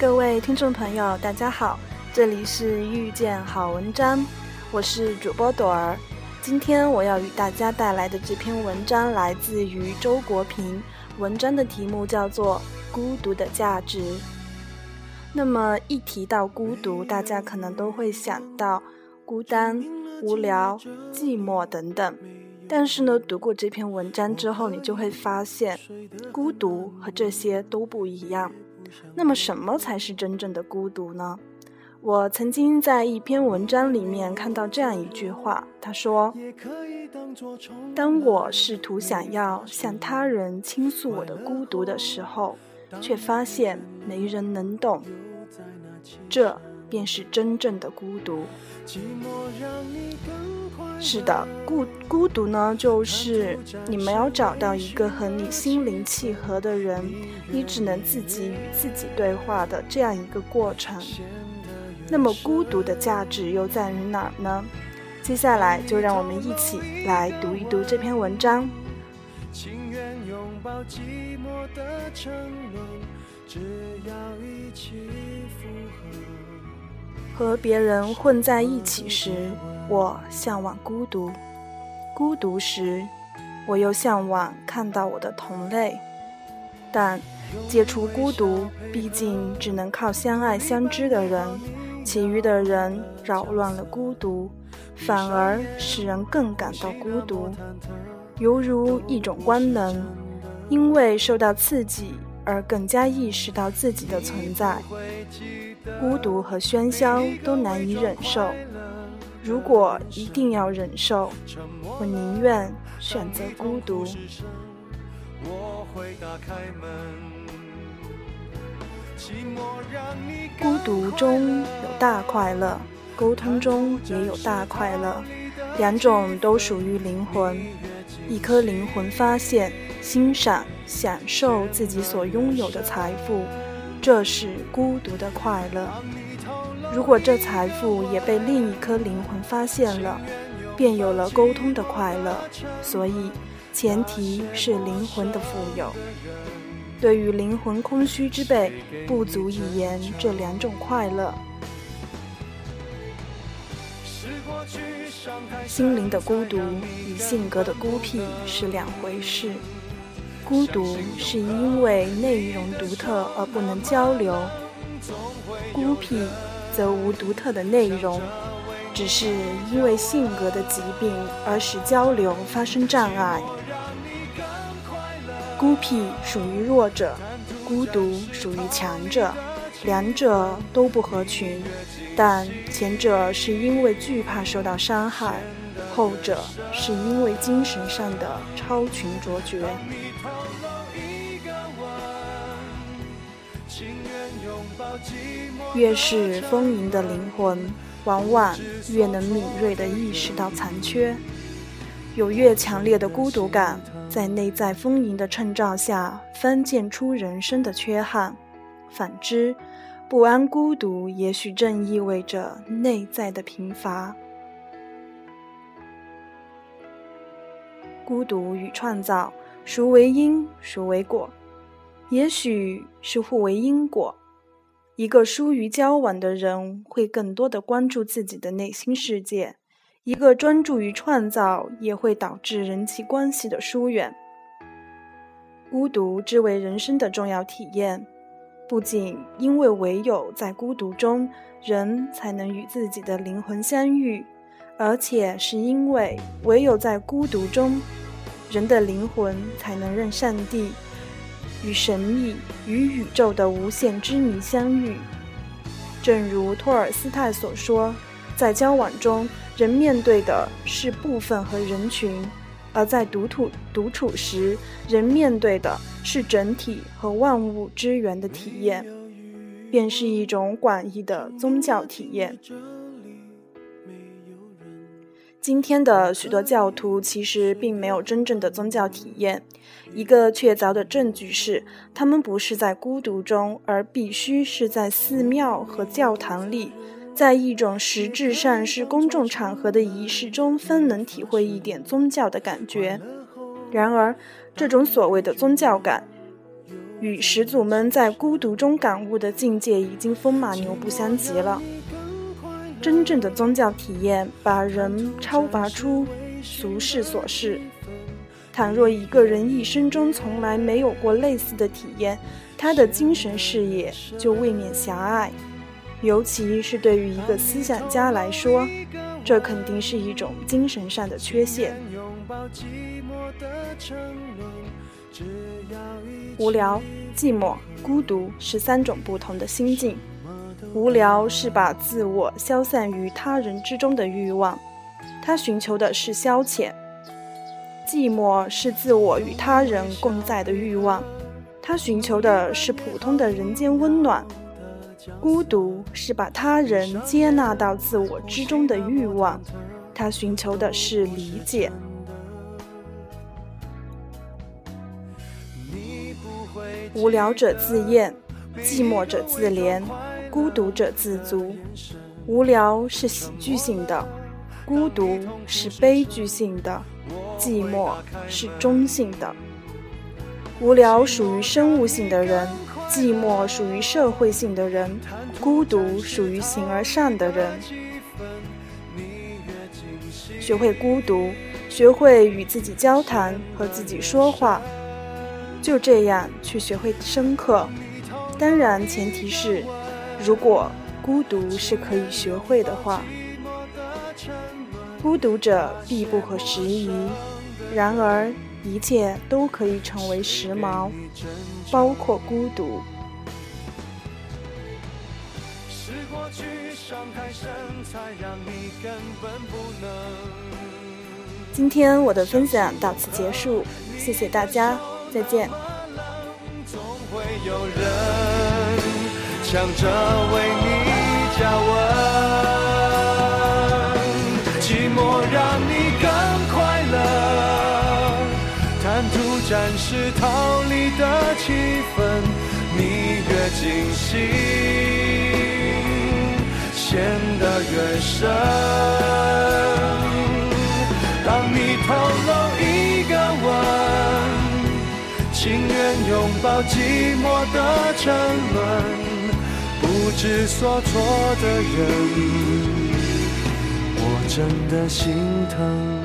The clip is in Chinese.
各位听众朋友，大家好，这里是遇见好文章，我是主播朵儿。今天我要与大家带来的这篇文章来自于周国平，文章的题目叫做《孤独的价值》。那么一提到孤独，大家可能都会想到孤单、无聊、寂寞等等。但是呢，读过这篇文章之后，你就会发现，孤独和这些都不一样。那么，什么才是真正的孤独呢？我曾经在一篇文章里面看到这样一句话，他说：“当我试图想要向他人倾诉我的孤独的时候，却发现没人能懂，这便是真正的孤独。”是的，孤孤独呢，就是你没有找到一个和你心灵契合的人，你只能自己与自己对话的这样一个过程。那么孤独的价值又在于哪儿呢？接下来就让我们一起来读一读这篇文章。和和别人混在一起时，我向往孤独；孤独时，我又向往看到我的同类。但解除孤独，毕竟只能靠相爱相知的人。其余的人扰乱了孤独，反而使人更感到孤独，犹如一种官能，因为受到刺激而更加意识到自己的存在。孤独和喧嚣都难以忍受，如果一定要忍受，我宁愿选择孤独。孤独中有大快乐，沟通中也有大快乐，两种都属于灵魂。一颗灵魂发现、欣赏、享受自己所拥有的财富，这是孤独的快乐。如果这财富也被另一颗灵魂发现了，便有了沟通的快乐。所以，前提是灵魂的富有。对于灵魂空虚之辈，不足以言这两种快乐。心灵的孤独与性格的孤僻是两回事。孤独是因为内容独特而不能交流，孤僻则无独特的内容，只是因为性格的疾病而使交流发生障碍。孤僻属于弱者，孤独属于强者，两者都不合群，但前者是因为惧怕受到伤害，后者是因为精神上的超群卓绝。越是丰盈的灵魂，往往越能敏锐地意识到残缺。有越强烈的孤独感，在内在丰盈的衬照下，翻见出人生的缺憾；反之，不安孤独也许正意味着内在的贫乏。孤独与创造，孰为因，孰为果？也许是互为因果。一个疏于交往的人，会更多的关注自己的内心世界。一个专注于创造，也会导致人际关系的疏远。孤独之为人生的重要体验，不仅因为唯有在孤独中，人才能与自己的灵魂相遇，而且是因为唯有在孤独中，人的灵魂才能认上帝与神秘与宇宙的无限之谜相遇。正如托尔斯泰所说，在交往中。人面对的是部分和人群，而在独处独处时，人面对的是整体和万物之源的体验，便是一种广义的宗教体验。今天的许多教徒其实并没有真正的宗教体验，一个确凿的证据是，他们不是在孤独中，而必须是在寺庙和教堂里。在一种实质上是公众场合的仪式中，方能体会一点宗教的感觉。然而，这种所谓的宗教感，与始祖们在孤独中感悟的境界已经风马牛不相及了。真正的宗教体验把人超拔出俗世琐事。倘若一个人一生中从来没有过类似的体验，他的精神视野就未免狭隘。尤其是对于一个思想家来说，这肯定是一种精神上的缺陷。无聊、寂寞、孤独是三种不同的心境。无聊是把自我消散于他人之中的欲望，他寻求的是消遣；寂寞是自我与他人共在的欲望，他寻求的是普通的人间温暖。孤独是把他人接纳到自我之中的欲望，他寻求的是理解。无聊者自厌，寂寞者自怜，孤独者自足。无聊是喜剧性的，孤独是悲剧性的，寂寞是中性的。无聊属于生物性的人。寂寞属于社会性的人，孤独属于形而上的人。学会孤独，学会与自己交谈和自己说话，就这样去学会深刻。当然，前提是如果孤独是可以学会的话。孤独者必不可时宜，然而。一切都可以成为时髦，包括孤独。今天我的分享到此结束，谢谢大家，再见。总会有人想着为你加温，寂寞让你更快乐，贪图暂时逃离的气氛，你越惊心，陷得越深。当你透露一个吻，情愿拥抱寂寞的沉沦。知所措的人，我真的心疼。